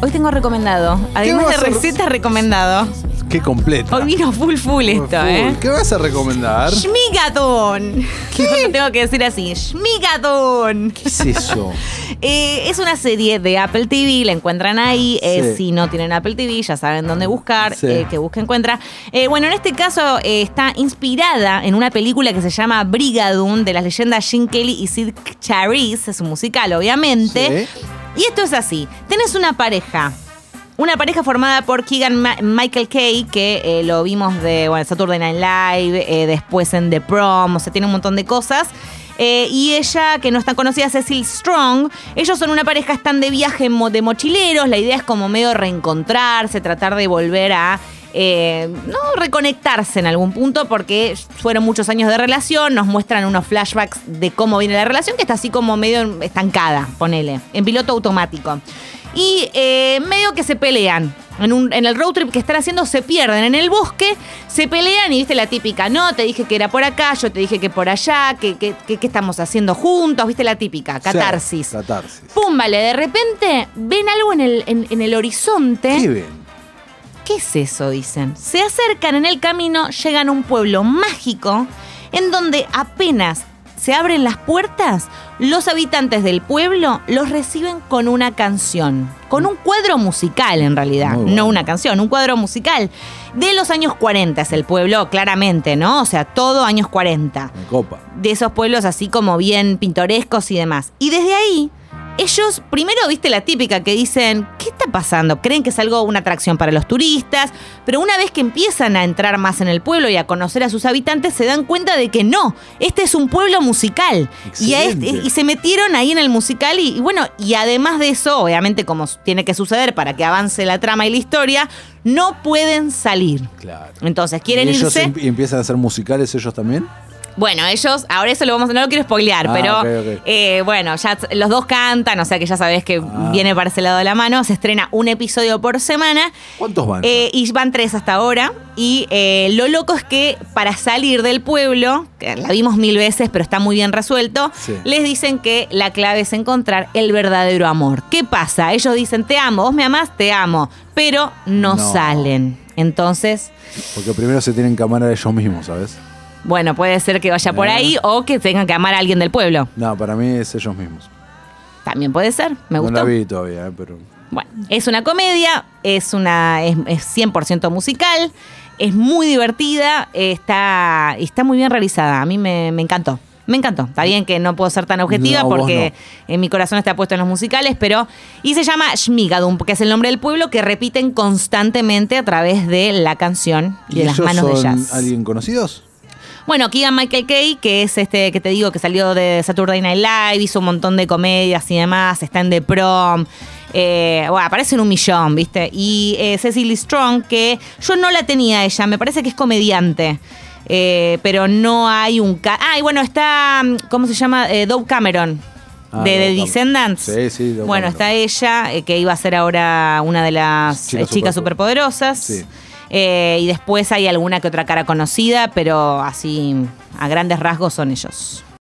Hoy tengo recomendado. Además de a re- receta recomendado. Qué completo. Hoy vino full full esto, ¿eh? ¿Qué vas a recomendar? Schmigaton. Lo tengo que decir así. Schmigaton. ¿Qué es eso? Eh, es una serie de Apple TV, la encuentran ahí. eh, Sí. si no tienen Apple TV, ya saben dónde buscar, Sí. eh, que busque encuentra. Eh, bueno, en este caso eh, está inspirada en una película que se llama Brigadoon de las leyendas Gene Kelly y Sid Charisse. Es un musical, obviamente. Sí. Y esto es así: tenés una pareja. Una pareja formada por Keegan Michael Kay, que eh, lo vimos de bueno, Saturday Night Live, eh, después en The Prom, o sea, tiene un montón de cosas. Eh, y ella, que no es tan conocida, Cecil Strong. Ellos son una pareja, están de viaje de mochileros. La idea es como medio reencontrarse, tratar de volver a. eh, no reconectarse en algún punto porque fueron muchos años de relación, nos muestran unos flashbacks de cómo viene la relación que está así como medio estancada, ponele, en piloto automático. Y eh, medio que se pelean. En, un- en el road trip que están haciendo se pierden en el bosque, se pelean y viste la típica, no, te dije que era por acá, yo te dije que por allá, que, que, que- que estamos haciendo juntos, viste la típica, catarsis. Sí, catarsis. Pum, vale, de repente ven algo en el, en- en el horizonte. ¿Qué ven? ¿Qué es eso? Dicen. Se acercan en el camino, llegan a un pueblo mágico en donde apenas se abren las puertas, los habitantes del pueblo los reciben con una canción, con un cuadro musical en realidad, bueno. no una canción, un cuadro musical. De los años 40 es el pueblo, claramente, ¿no? O sea, todo años 40 Me copa. de esos pueblos así como bien pintorescos y demás. Y desde ahí, ellos primero viste la típica que dicen, ¿qué está pasando? Creen que es algo, una atracción para los turistas, pero una vez que empiezan a entrar más en el pueblo y a conocer a sus habitantes, se dan cuenta de que no, este es un pueblo musical. Y, a este- y se metieron ahí en el musical y, y bueno, y además de eso, obviamente como tiene que suceder para que avance la trama y la historia, no pueden salir. Claro. Entonces, quieren ¿Y ellos irse. em- y empiezan a hacer musicales ellos también? Bueno, ellos, ahora eso lo vamos a, no lo quiero spoilear, Ah, pero eh, bueno, ya los dos cantan, o sea que ya sabés que Ah. viene para ese lado de la mano. Se estrena un episodio por semana. ¿Cuántos van? eh, y van tres hasta ahora. Y eh, lo loco es que para salir del pueblo, que la vimos mil veces, pero está muy bien resuelto, Sí. les dicen que la clave es encontrar el verdadero amor. ¿Qué pasa? Ellos dicen, te amo, vos me amás, te amo, pero no, No. salen. Entonces, Porque primero se tienen que amar a ellos mismos, ¿sabes? Bueno, puede ser que vaya por Eh. ahí o que tengan que amar a alguien del pueblo. No, para mí es ellos mismos. También puede ser, me no gustó. la vi todavía, eh, pero. Bueno, es una comedia, es una es, es 100% musical, es muy divertida, está, está muy bien realizada. A mí me, me encantó. Me encantó. Está bien que no puedo ser tan objetiva No, vos porque en mi corazón está puesto en los musicales, pero. Y se llama Schmigadum, que es el nombre del pueblo que repiten constantemente a través de la canción y de las ellos manos de son jazz. alguien conocidos? Bueno, Keegan Michael Kay, que es este que te digo que salió de Saturday Night Live, hizo un montón de comedias y demás, está en The Prom. Eh, bueno, aparece en un millón, ¿viste? Y eh, Cecily Strong, que yo no la tenía ella, me parece que es comediante. eh, pero no hay un... ca- Ah, y bueno, está, ¿cómo se llama? Eh, Dove Cameron, Ah, de The Cameron. Descendants. Sí, sí, Dove Bueno, Cameron. está ella, eh, que iba a ser ahora una de las Chicas eh, chicas superpo- superpoderosas. Sí. Eh, y después hay alguna que otra cara conocida, pero así a grandes rasgos son ellos.